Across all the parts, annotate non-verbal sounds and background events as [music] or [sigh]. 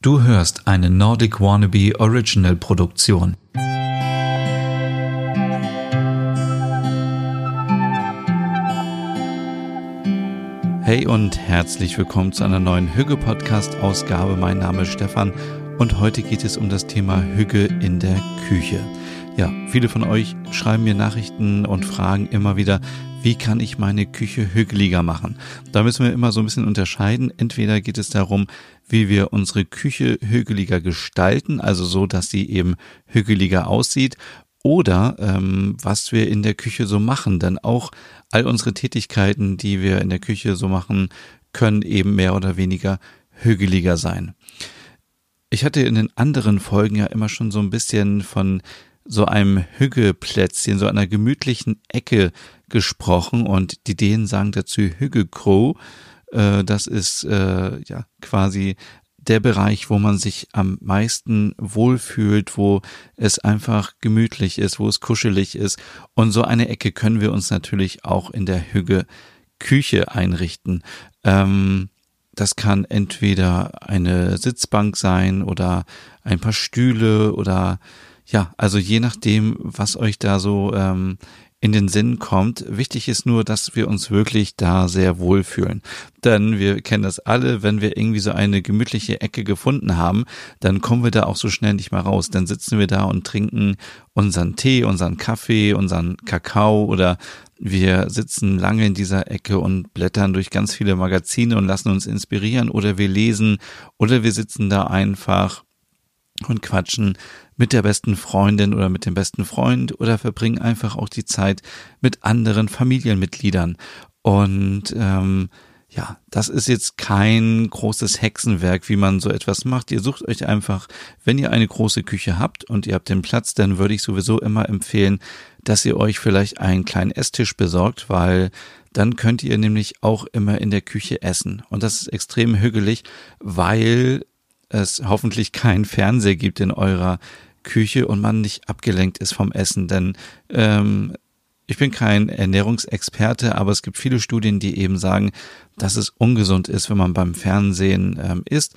Du hörst eine Nordic Wannabe Original Produktion. Hey und herzlich willkommen zu einer neuen Hügge Podcast Ausgabe. Mein Name ist Stefan und heute geht es um das Thema Hügge in der Küche. Ja, viele von euch schreiben mir Nachrichten und fragen immer wieder, wie kann ich meine Küche hügeliger machen? Da müssen wir immer so ein bisschen unterscheiden. Entweder geht es darum, wie wir unsere Küche hügeliger gestalten, also so, dass sie eben hügeliger aussieht, oder ähm, was wir in der Küche so machen. Denn auch all unsere Tätigkeiten, die wir in der Küche so machen, können eben mehr oder weniger hügeliger sein. Ich hatte in den anderen Folgen ja immer schon so ein bisschen von so einem Hügeplätzchen, so einer gemütlichen Ecke gesprochen und die Dänen sagen dazu Hüggekro. Äh, das ist äh, ja quasi der Bereich, wo man sich am meisten wohlfühlt, wo es einfach gemütlich ist, wo es kuschelig ist. Und so eine Ecke können wir uns natürlich auch in der Hügge Küche einrichten. Ähm, das kann entweder eine Sitzbank sein oder ein paar Stühle oder ja, also je nachdem, was euch da so ähm, in den Sinn kommt. Wichtig ist nur, dass wir uns wirklich da sehr wohlfühlen. Denn wir kennen das alle, wenn wir irgendwie so eine gemütliche Ecke gefunden haben, dann kommen wir da auch so schnell nicht mehr raus. Dann sitzen wir da und trinken unseren Tee, unseren Kaffee, unseren Kakao oder wir sitzen lange in dieser Ecke und blättern durch ganz viele Magazine und lassen uns inspirieren oder wir lesen oder wir sitzen da einfach und quatschen mit der besten Freundin oder mit dem besten Freund oder verbringen einfach auch die Zeit mit anderen Familienmitgliedern. Und ähm, ja, das ist jetzt kein großes Hexenwerk, wie man so etwas macht. Ihr sucht euch einfach, wenn ihr eine große Küche habt und ihr habt den Platz, dann würde ich sowieso immer empfehlen, dass ihr euch vielleicht einen kleinen Esstisch besorgt, weil dann könnt ihr nämlich auch immer in der Küche essen. Und das ist extrem hügelig, weil es hoffentlich keinen Fernseher gibt in eurer Küche und man nicht abgelenkt ist vom Essen. Denn ähm, ich bin kein Ernährungsexperte, aber es gibt viele Studien, die eben sagen, dass es ungesund ist, wenn man beim Fernsehen ähm, isst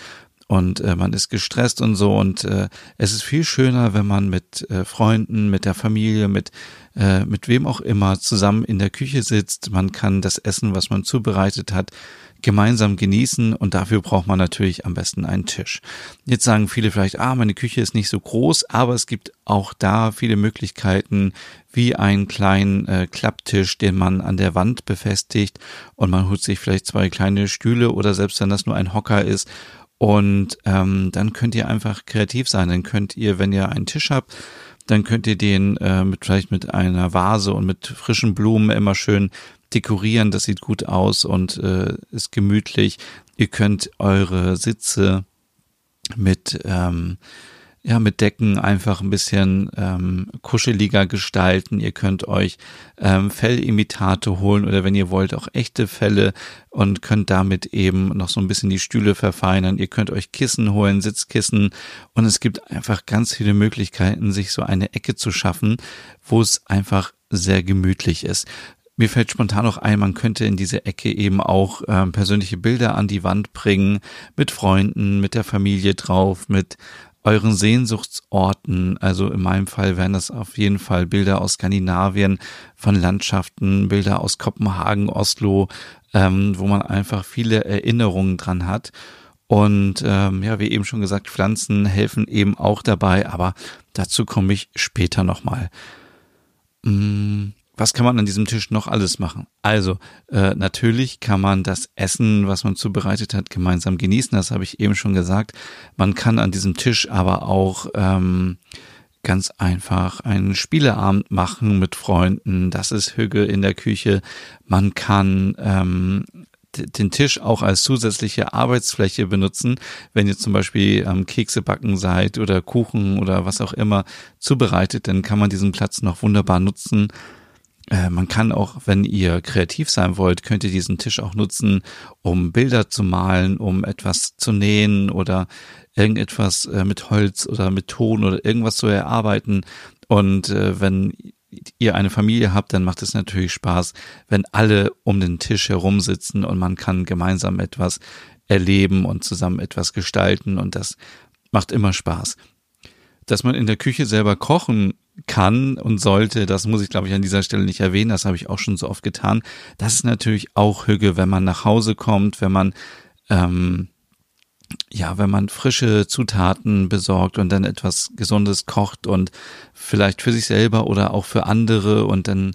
und äh, man ist gestresst und so und äh, es ist viel schöner, wenn man mit äh, Freunden, mit der Familie, mit äh, mit wem auch immer zusammen in der Küche sitzt. Man kann das Essen, was man zubereitet hat, gemeinsam genießen und dafür braucht man natürlich am besten einen Tisch. Jetzt sagen viele vielleicht, ah, meine Küche ist nicht so groß, aber es gibt auch da viele Möglichkeiten, wie einen kleinen äh, Klapptisch, den man an der Wand befestigt und man holt sich vielleicht zwei kleine Stühle oder selbst wenn das nur ein Hocker ist und ähm, dann könnt ihr einfach kreativ sein. Dann könnt ihr, wenn ihr einen Tisch habt, dann könnt ihr den äh, mit vielleicht mit einer Vase und mit frischen Blumen immer schön dekorieren, das sieht gut aus und äh, ist gemütlich. Ihr könnt eure Sitze mit ähm, ja mit Decken einfach ein bisschen ähm, kuscheliger gestalten. Ihr könnt euch ähm, Fellimitate holen oder wenn ihr wollt auch echte Felle und könnt damit eben noch so ein bisschen die Stühle verfeinern. Ihr könnt euch Kissen holen, Sitzkissen und es gibt einfach ganz viele Möglichkeiten, sich so eine Ecke zu schaffen, wo es einfach sehr gemütlich ist. Mir fällt spontan noch ein, man könnte in diese Ecke eben auch äh, persönliche Bilder an die Wand bringen, mit Freunden, mit der Familie drauf, mit euren Sehnsuchtsorten. Also in meinem Fall wären das auf jeden Fall Bilder aus Skandinavien, von Landschaften, Bilder aus Kopenhagen, Oslo, ähm, wo man einfach viele Erinnerungen dran hat. Und ähm, ja, wie eben schon gesagt, Pflanzen helfen eben auch dabei, aber dazu komme ich später nochmal. Mmh was kann man an diesem Tisch noch alles machen? Also, äh, natürlich kann man das Essen, was man zubereitet hat, gemeinsam genießen. Das habe ich eben schon gesagt. Man kann an diesem Tisch aber auch ähm, ganz einfach einen Spieleabend machen mit Freunden. Das ist Hüge in der Küche. Man kann ähm, den Tisch auch als zusätzliche Arbeitsfläche benutzen, wenn ihr zum Beispiel ähm, Kekse backen seid oder Kuchen oder was auch immer zubereitet, dann kann man diesen Platz noch wunderbar nutzen man kann auch, wenn ihr kreativ sein wollt, könnt ihr diesen Tisch auch nutzen, um Bilder zu malen, um etwas zu nähen oder irgendetwas äh, mit Holz oder mit Ton oder irgendwas zu erarbeiten. Und äh, wenn ihr eine Familie habt, dann macht es natürlich Spaß, wenn alle um den Tisch herum sitzen und man kann gemeinsam etwas erleben und zusammen etwas gestalten und das macht immer Spaß. Dass man in der Küche selber kochen kann und sollte, das muss ich glaube ich an dieser Stelle nicht erwähnen, das habe ich auch schon so oft getan. Das ist natürlich auch Hüge, wenn man nach Hause kommt, wenn man ähm, ja, wenn man frische Zutaten besorgt und dann etwas Gesundes kocht und vielleicht für sich selber oder auch für andere und dann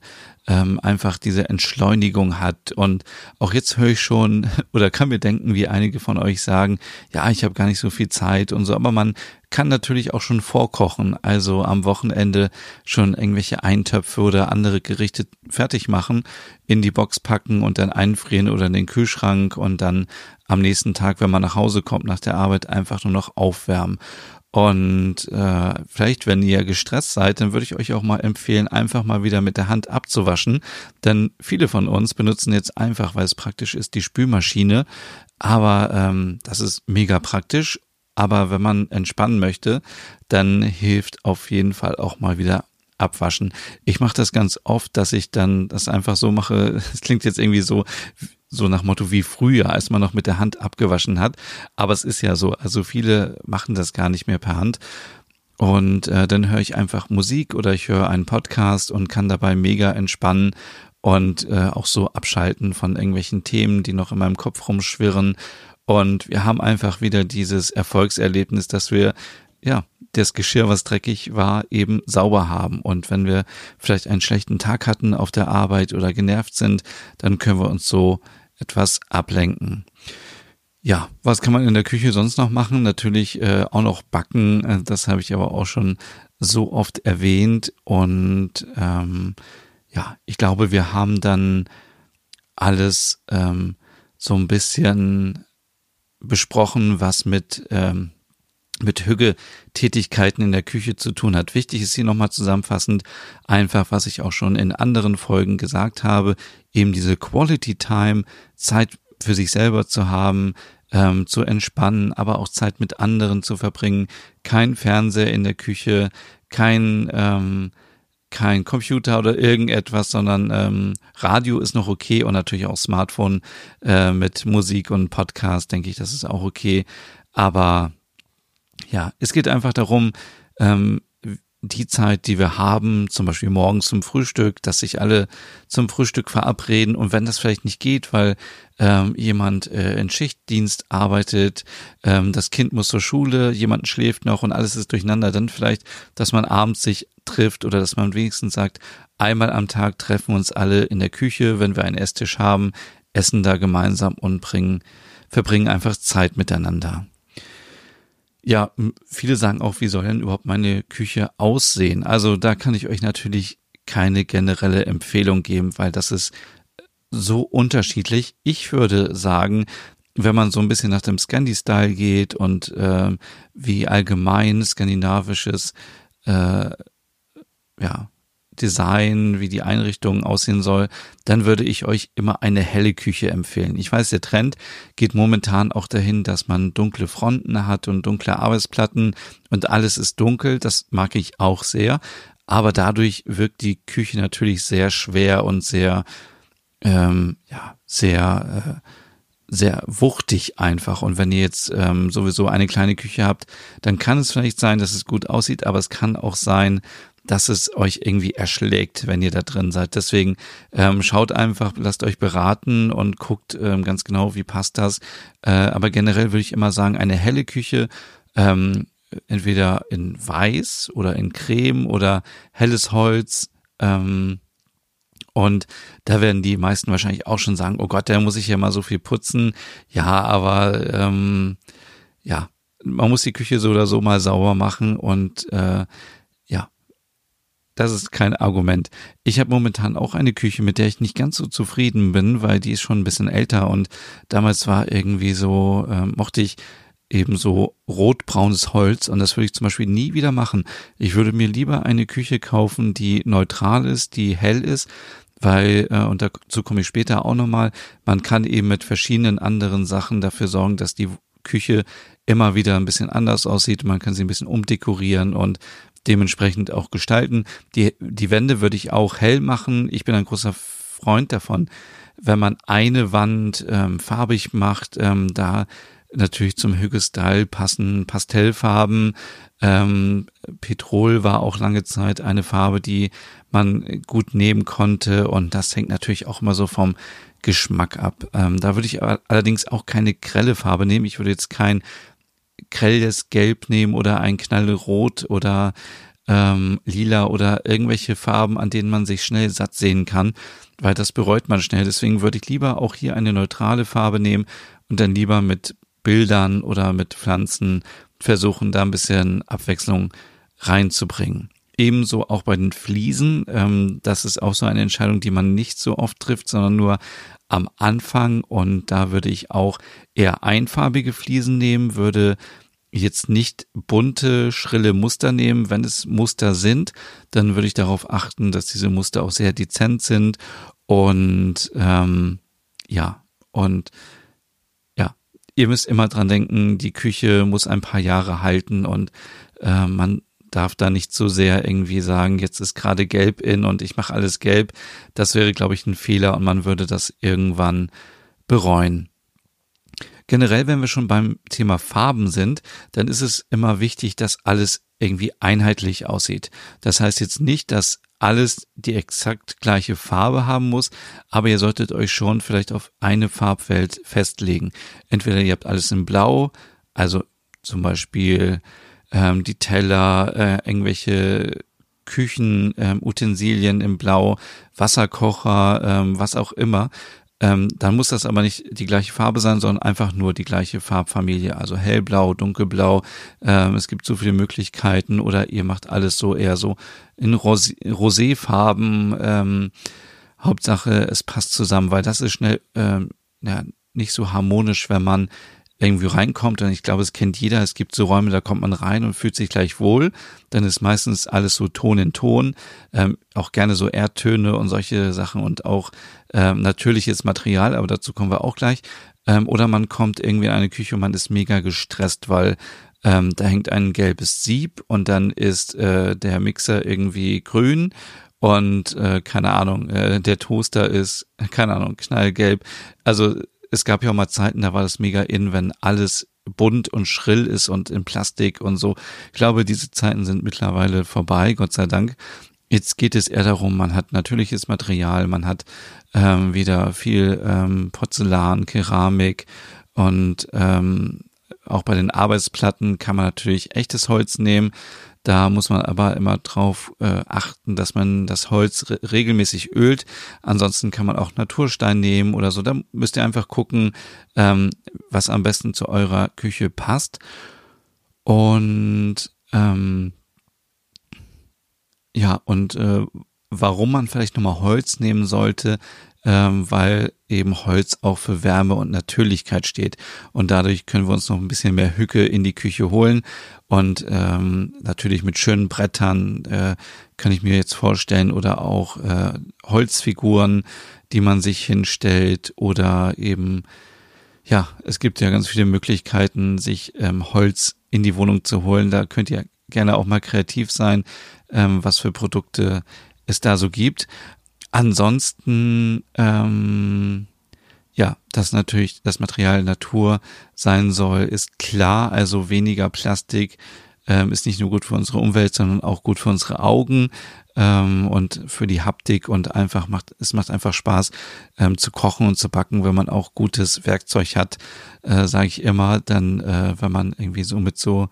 ähm, einfach diese Entschleunigung hat. Und auch jetzt höre ich schon [laughs] oder kann mir denken, wie einige von euch sagen, ja, ich habe gar nicht so viel Zeit und so, aber man kann natürlich auch schon vorkochen, also am Wochenende schon irgendwelche Eintöpfe oder andere Gerichte fertig machen, in die Box packen und dann einfrieren oder in den Kühlschrank und dann am nächsten Tag, wenn man nach Hause kommt nach der Arbeit, einfach nur noch aufwärmen. Und äh, vielleicht, wenn ihr gestresst seid, dann würde ich euch auch mal empfehlen, einfach mal wieder mit der Hand abzuwaschen. Denn viele von uns benutzen jetzt einfach, weil es praktisch ist, die Spülmaschine. Aber ähm, das ist mega praktisch. Aber wenn man entspannen möchte, dann hilft auf jeden Fall auch mal wieder abwaschen. Ich mache das ganz oft, dass ich dann das einfach so mache. [laughs] Es klingt jetzt irgendwie so so nach Motto wie früher, als man noch mit der Hand abgewaschen hat. Aber es ist ja so, also viele machen das gar nicht mehr per Hand. Und äh, dann höre ich einfach Musik oder ich höre einen Podcast und kann dabei mega entspannen und äh, auch so abschalten von irgendwelchen Themen, die noch in meinem Kopf rumschwirren. Und wir haben einfach wieder dieses Erfolgserlebnis, dass wir ja, das Geschirr, was dreckig war, eben sauber haben. Und wenn wir vielleicht einen schlechten Tag hatten auf der Arbeit oder genervt sind, dann können wir uns so etwas ablenken. Ja, was kann man in der Küche sonst noch machen? Natürlich äh, auch noch backen. Äh, das habe ich aber auch schon so oft erwähnt. Und ähm, ja, ich glaube, wir haben dann alles ähm, so ein bisschen besprochen, was mit ähm, mit Hügge-Tätigkeiten in der Küche zu tun hat. Wichtig ist hier nochmal zusammenfassend einfach, was ich auch schon in anderen Folgen gesagt habe, eben diese Quality Time, Zeit für sich selber zu haben, ähm, zu entspannen, aber auch Zeit mit anderen zu verbringen. Kein Fernseher in der Küche, kein ähm, kein Computer oder irgendetwas, sondern ähm, Radio ist noch okay und natürlich auch Smartphone äh, mit Musik und Podcast, denke ich, das ist auch okay. Aber ja, es geht einfach darum, ähm, die Zeit, die wir haben, zum Beispiel morgens zum Frühstück, dass sich alle zum Frühstück verabreden und wenn das vielleicht nicht geht, weil ähm, jemand äh, in Schichtdienst arbeitet, ähm, das Kind muss zur Schule, jemand schläft noch und alles ist durcheinander, dann vielleicht, dass man abends sich trifft oder dass man wenigstens sagt, einmal am Tag treffen wir uns alle in der Küche, wenn wir einen Esstisch haben, essen da gemeinsam und bringen, verbringen einfach Zeit miteinander. Ja, viele sagen auch, wie soll denn überhaupt meine Küche aussehen? Also da kann ich euch natürlich keine generelle Empfehlung geben, weil das ist so unterschiedlich. Ich würde sagen, wenn man so ein bisschen nach dem Scandi-Style geht und äh, wie allgemein skandinavisches äh, ja, Design, wie die Einrichtung aussehen soll, dann würde ich euch immer eine helle Küche empfehlen. Ich weiß, der Trend geht momentan auch dahin, dass man dunkle Fronten hat und dunkle Arbeitsplatten und alles ist dunkel. Das mag ich auch sehr. Aber dadurch wirkt die Küche natürlich sehr schwer und sehr, ähm, ja, sehr, äh, sehr wuchtig einfach. Und wenn ihr jetzt ähm, sowieso eine kleine Küche habt, dann kann es vielleicht sein, dass es gut aussieht, aber es kann auch sein, dass es euch irgendwie erschlägt, wenn ihr da drin seid. Deswegen ähm, schaut einfach, lasst euch beraten und guckt ähm, ganz genau, wie passt das. Äh, aber generell würde ich immer sagen, eine helle Küche, ähm, entweder in Weiß oder in Creme oder helles Holz. Ähm, und da werden die meisten wahrscheinlich auch schon sagen, oh Gott, da muss ich ja mal so viel putzen. Ja, aber ähm, ja, man muss die Küche so oder so mal sauber machen und äh, das ist kein Argument. Ich habe momentan auch eine Küche, mit der ich nicht ganz so zufrieden bin, weil die ist schon ein bisschen älter und damals war irgendwie so, äh, mochte ich eben so rotbraunes Holz und das würde ich zum Beispiel nie wieder machen. Ich würde mir lieber eine Küche kaufen, die neutral ist, die hell ist, weil, äh, und dazu komme ich später auch nochmal, man kann eben mit verschiedenen anderen Sachen dafür sorgen, dass die Küche immer wieder ein bisschen anders aussieht. Man kann sie ein bisschen umdekorieren und dementsprechend auch gestalten. Die, die Wände würde ich auch hell machen. Ich bin ein großer Freund davon, wenn man eine Wand ähm, farbig macht, ähm, da natürlich zum Hügge-Style passen Pastellfarben. Ähm, Petrol war auch lange Zeit eine Farbe, die man gut nehmen konnte und das hängt natürlich auch immer so vom Geschmack ab. Ähm, da würde ich allerdings auch keine grelle Farbe nehmen. Ich würde jetzt kein grelles Gelb nehmen oder ein knallrot oder ähm, lila oder irgendwelche Farben, an denen man sich schnell satt sehen kann, weil das bereut man schnell. Deswegen würde ich lieber auch hier eine neutrale Farbe nehmen und dann lieber mit Bildern oder mit Pflanzen versuchen, da ein bisschen Abwechslung reinzubringen. Ebenso auch bei den Fliesen. Ähm, das ist auch so eine Entscheidung, die man nicht so oft trifft, sondern nur am Anfang. Und da würde ich auch eher einfarbige Fliesen nehmen, würde jetzt nicht bunte, schrille Muster nehmen. Wenn es Muster sind, dann würde ich darauf achten, dass diese Muster auch sehr dezent sind und ähm, ja, und ja, ihr müsst immer dran denken, die Küche muss ein paar Jahre halten und äh, man darf da nicht so sehr irgendwie sagen, jetzt ist gerade gelb in und ich mache alles gelb. Das wäre, glaube ich, ein Fehler und man würde das irgendwann bereuen. Generell, wenn wir schon beim Thema Farben sind, dann ist es immer wichtig, dass alles irgendwie einheitlich aussieht. Das heißt jetzt nicht, dass alles die exakt gleiche Farbe haben muss, aber ihr solltet euch schon vielleicht auf eine Farbwelt festlegen. Entweder ihr habt alles in Blau, also zum Beispiel ähm, die Teller, äh, irgendwelche Küchenutensilien ähm, im Blau, Wasserkocher, ähm, was auch immer. Ähm, dann muss das aber nicht die gleiche Farbe sein, sondern einfach nur die gleiche Farbfamilie, also hellblau, dunkelblau. Ähm, es gibt so viele Möglichkeiten oder ihr macht alles so eher so in Rosé, Roséfarben. Ähm, Hauptsache, es passt zusammen, weil das ist schnell ähm, ja, nicht so harmonisch, wenn man irgendwie reinkommt, und ich glaube, es kennt jeder, es gibt so Räume, da kommt man rein und fühlt sich gleich wohl, dann ist meistens alles so Ton in Ton, ähm, auch gerne so Erdtöne und solche Sachen und auch ähm, natürliches Material, aber dazu kommen wir auch gleich. Ähm, oder man kommt irgendwie in eine Küche und man ist mega gestresst, weil ähm, da hängt ein gelbes Sieb und dann ist äh, der Mixer irgendwie grün und äh, keine Ahnung, äh, der Toaster ist, [laughs] keine Ahnung, knallgelb. Also es gab ja auch mal Zeiten, da war das mega in, wenn alles bunt und schrill ist und in Plastik und so. Ich glaube, diese Zeiten sind mittlerweile vorbei, Gott sei Dank. Jetzt geht es eher darum, man hat natürliches Material, man hat ähm, wieder viel ähm, Porzellan, Keramik und ähm, auch bei den Arbeitsplatten kann man natürlich echtes Holz nehmen. Da muss man aber immer drauf äh, achten, dass man das Holz re regelmäßig ölt. Ansonsten kann man auch Naturstein nehmen oder so. Da müsst ihr einfach gucken, ähm, was am besten zu eurer Küche passt. Und ähm, ja, und äh, warum man vielleicht nochmal Holz nehmen sollte, ähm, weil eben Holz auch für Wärme und Natürlichkeit steht. Und dadurch können wir uns noch ein bisschen mehr Hücke in die Küche holen. Und ähm, natürlich mit schönen Brettern äh, kann ich mir jetzt vorstellen oder auch äh, Holzfiguren, die man sich hinstellt oder eben ja, es gibt ja ganz viele Möglichkeiten, sich ähm, Holz in die Wohnung zu holen. Da könnt ihr gerne auch mal kreativ sein, ähm, was für Produkte es da so gibt. Ansonsten, ähm, ja, dass natürlich das Material Natur sein soll, ist klar. Also weniger Plastik ähm, ist nicht nur gut für unsere Umwelt, sondern auch gut für unsere Augen ähm, und für die Haptik und einfach macht es macht einfach Spaß ähm, zu kochen und zu backen, wenn man auch gutes Werkzeug hat, äh, sage ich immer. Dann, äh, wenn man irgendwie so mit so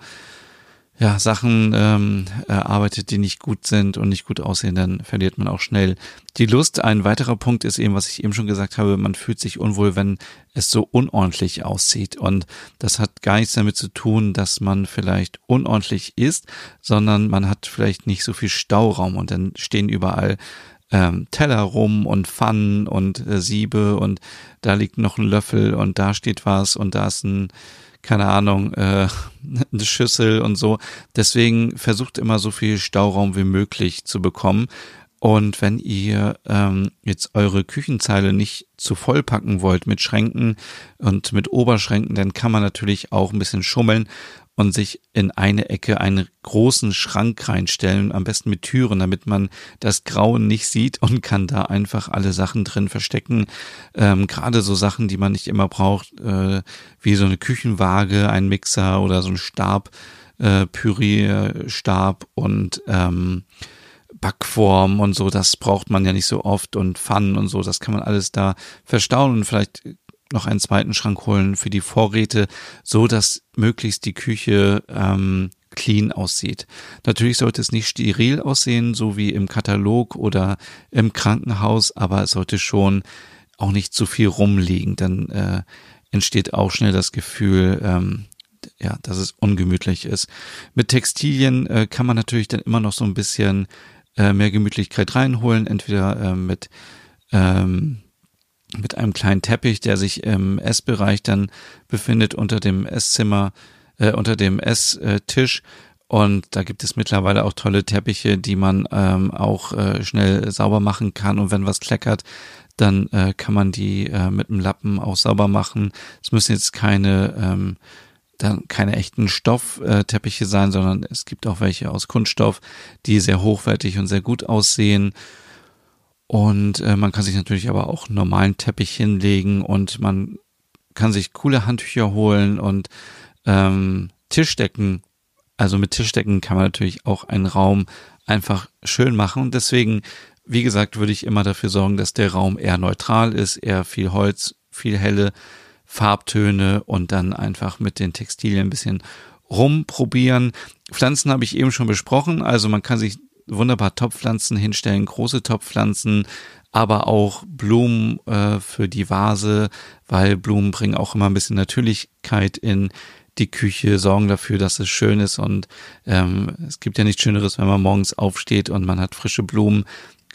ja, Sachen ähm, arbeitet, die nicht gut sind und nicht gut aussehen, dann verliert man auch schnell die Lust. Ein weiterer Punkt ist eben, was ich eben schon gesagt habe, man fühlt sich unwohl, wenn es so unordentlich aussieht. Und das hat gar nichts damit zu tun, dass man vielleicht unordentlich ist, sondern man hat vielleicht nicht so viel Stauraum und dann stehen überall ähm, Teller rum und Pfannen und äh, Siebe und da liegt noch ein Löffel und da steht was und da ist ein keine Ahnung, äh, [laughs] eine Schüssel und so. Deswegen versucht immer so viel Stauraum wie möglich zu bekommen. Und wenn ihr ähm, jetzt eure Küchenzeile nicht zu voll packen wollt mit Schränken und mit Oberschränken, dann kann man natürlich auch ein bisschen schummeln und sich in eine Ecke einen großen Schrank reinstellen, am besten mit Türen, damit man das Grauen nicht sieht und kann da einfach alle Sachen drin verstecken. Ähm, Gerade so Sachen, die man nicht immer braucht, äh, wie so eine Küchenwaage, ein Mixer oder so ein Stab, äh, Pürierstab und ähm, Backform und so, das braucht man ja nicht so oft und Pfannen und so, das kann man alles da verstauen und vielleicht noch einen zweiten Schrank holen für die Vorräte, so dass möglichst die Küche ähm, clean aussieht. Natürlich sollte es nicht steril aussehen, so wie im Katalog oder im Krankenhaus, aber es sollte schon auch nicht zu viel rumliegen, dann äh, entsteht auch schnell das Gefühl, ähm, ja, dass es ungemütlich ist. Mit Textilien äh, kann man natürlich dann immer noch so ein bisschen äh, mehr Gemütlichkeit reinholen, entweder äh, mit ähm, mit einem kleinen Teppich, der sich im Essbereich dann befindet unter dem Esszimmer, äh, unter dem Esstisch. Und da gibt es mittlerweile auch tolle Teppiche, die man ähm, auch äh, schnell sauber machen kann. Und wenn was kleckert, dann äh, kann man die äh, mit einem Lappen auch sauber machen. Es müssen jetzt keine ähm, dann keine echten Stoffteppiche sein, sondern es gibt auch welche aus Kunststoff, die sehr hochwertig und sehr gut aussehen. Und äh, man kann sich natürlich aber auch einen normalen Teppich hinlegen und man kann sich coole Handtücher holen und ähm, Tischdecken. Also mit Tischdecken kann man natürlich auch einen Raum einfach schön machen. Und deswegen, wie gesagt, würde ich immer dafür sorgen, dass der Raum eher neutral ist, eher viel Holz, viel helle Farbtöne und dann einfach mit den Textilien ein bisschen rumprobieren. Pflanzen habe ich eben schon besprochen, also man kann sich wunderbar Topfpflanzen hinstellen, große Topfpflanzen, aber auch Blumen äh, für die Vase, weil Blumen bringen auch immer ein bisschen Natürlichkeit in die Küche, sorgen dafür, dass es schön ist und ähm, es gibt ja nichts Schöneres, wenn man morgens aufsteht und man hat frische Blumen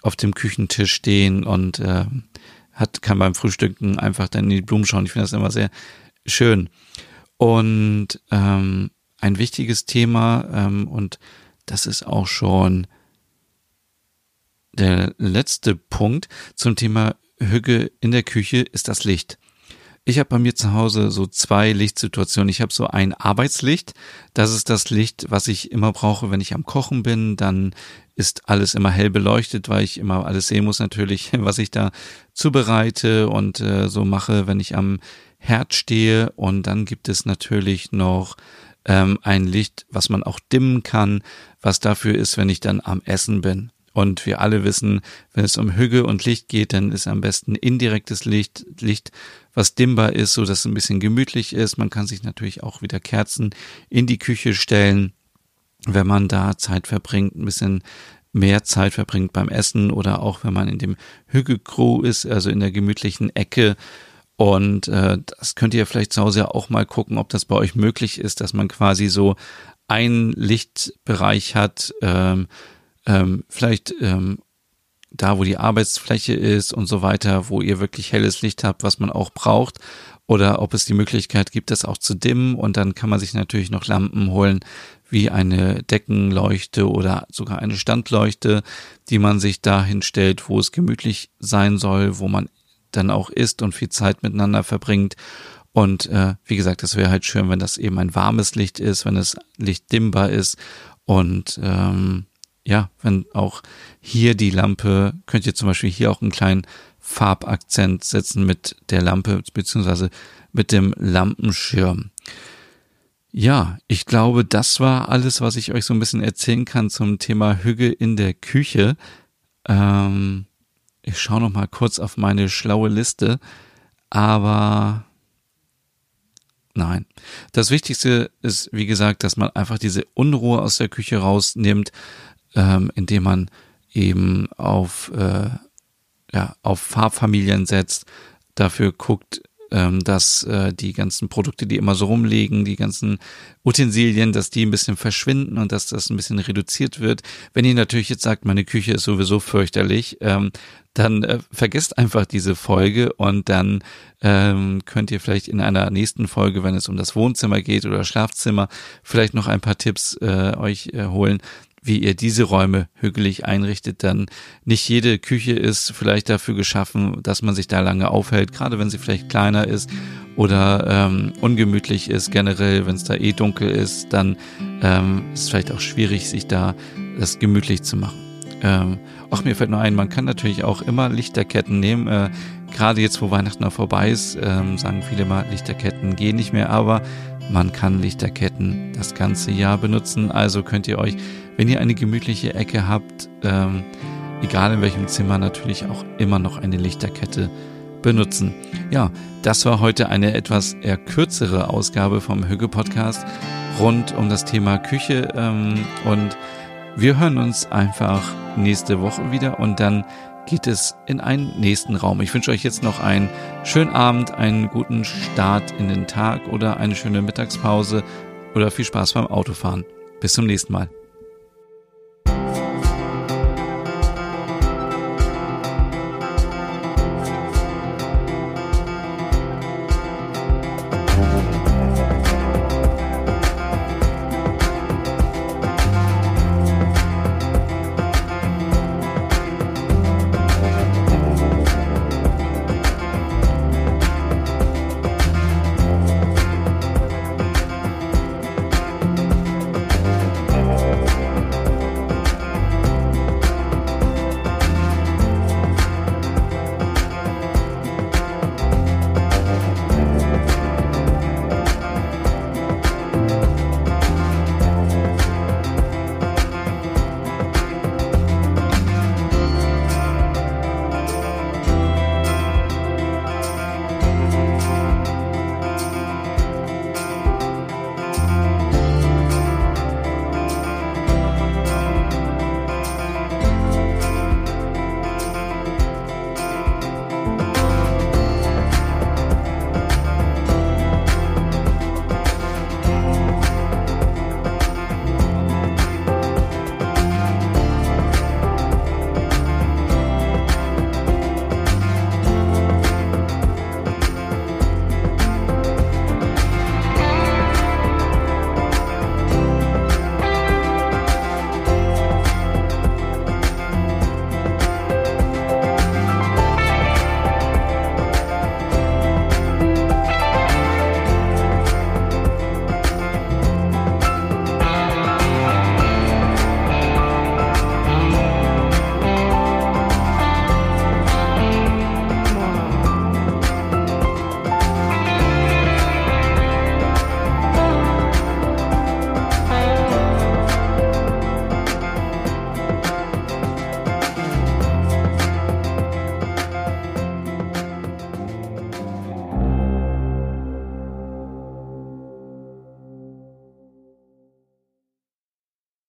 auf dem Küchentisch stehen und äh, hat, kann beim Frühstücken einfach dann in die Blumen schauen. Ich finde das immer sehr schön. Und ähm, ein wichtiges Thema, ähm, und das ist auch schon der letzte Punkt zum Thema Hüge in der Küche, ist das Licht. Ich habe bei mir zu Hause so zwei Lichtsituationen. Ich habe so ein Arbeitslicht. Das ist das Licht, was ich immer brauche, wenn ich am Kochen bin. Dann ist alles immer hell beleuchtet, weil ich immer alles sehen muss natürlich, [laughs] was ich da zubereite und äh, so mache, wenn ich am Herd stehe. Und dann gibt es natürlich noch ähm, ein Licht, was man auch dimmen kann, was dafür ist, wenn ich dann am Essen bin. Und wir alle wissen, wenn es um Hüge und Licht geht, dann ist am besten indirektes Licht, Licht, was dimmbar ist, so dass es ein bisschen gemütlich ist. Man kann sich natürlich auch wieder Kerzen in die Küche stellen, wenn man da Zeit verbringt, ein bisschen mehr Zeit verbringt beim Essen oder auch wenn man in dem Hügge-Crew ist, also in der gemütlichen Ecke. Und äh, das könnt ihr vielleicht zu Hause auch mal gucken, ob das bei euch möglich ist, dass man quasi so einen Lichtbereich hat, ähm, ähm, vielleicht ähm, da, wo die Arbeitsfläche ist und so weiter, wo ihr wirklich helles Licht habt, was man auch braucht, oder ob es die Möglichkeit gibt, das auch zu dimmen und dann kann man sich natürlich noch Lampen holen, wie eine Deckenleuchte oder sogar eine Standleuchte, die man sich da hinstellt, wo es gemütlich sein soll, wo man dann auch isst und viel Zeit miteinander verbringt. Und äh, wie gesagt, es wäre halt schön, wenn das eben ein warmes Licht ist, wenn das Licht dimmbar ist und ähm, ja, wenn auch hier die Lampe, könnt ihr zum Beispiel hier auch einen kleinen Farbakzent setzen mit der Lampe beziehungsweise mit dem Lampenschirm. Ja, ich glaube, das war alles, was ich euch so ein bisschen erzählen kann zum Thema Hüge in der Küche. Ähm, ich schaue noch mal kurz auf meine schlaue Liste, aber nein. Das Wichtigste ist, wie gesagt, dass man einfach diese Unruhe aus der Küche rausnimmt ähm, indem man eben auf, äh, ja, auf Farbfamilien setzt, dafür guckt, ähm, dass äh, die ganzen Produkte, die immer so rumliegen, die ganzen Utensilien, dass die ein bisschen verschwinden und dass das ein bisschen reduziert wird. Wenn ihr natürlich jetzt sagt, meine Küche ist sowieso fürchterlich, ähm, dann äh, vergesst einfach diese Folge und dann ähm, könnt ihr vielleicht in einer nächsten Folge, wenn es um das Wohnzimmer geht oder Schlafzimmer, vielleicht noch ein paar Tipps äh, euch äh, holen, wie ihr diese Räume hügelig einrichtet, denn nicht jede Küche ist vielleicht dafür geschaffen, dass man sich da lange aufhält, gerade wenn sie vielleicht kleiner ist oder ähm, ungemütlich ist generell, wenn es da eh dunkel ist, dann ähm, ist es vielleicht auch schwierig, sich da das gemütlich zu machen. Ähm, ach, mir fällt nur ein, man kann natürlich auch immer Lichterketten nehmen. Äh, Gerade jetzt, wo Weihnachten noch vorbei ist, ähm, sagen viele mal, Lichterketten gehen nicht mehr, aber man kann Lichterketten das ganze Jahr benutzen. Also könnt ihr euch, wenn ihr eine gemütliche Ecke habt, ähm, egal in welchem Zimmer, natürlich auch immer noch eine Lichterkette benutzen. Ja, das war heute eine etwas eher kürzere Ausgabe vom Hüge Podcast rund um das Thema Küche ähm, und wir hören uns einfach nächste Woche wieder und dann geht es in einen nächsten Raum. Ich wünsche euch jetzt noch einen schönen Abend, einen guten Start in den Tag oder eine schöne Mittagspause oder viel Spaß beim Autofahren. Bis zum nächsten Mal.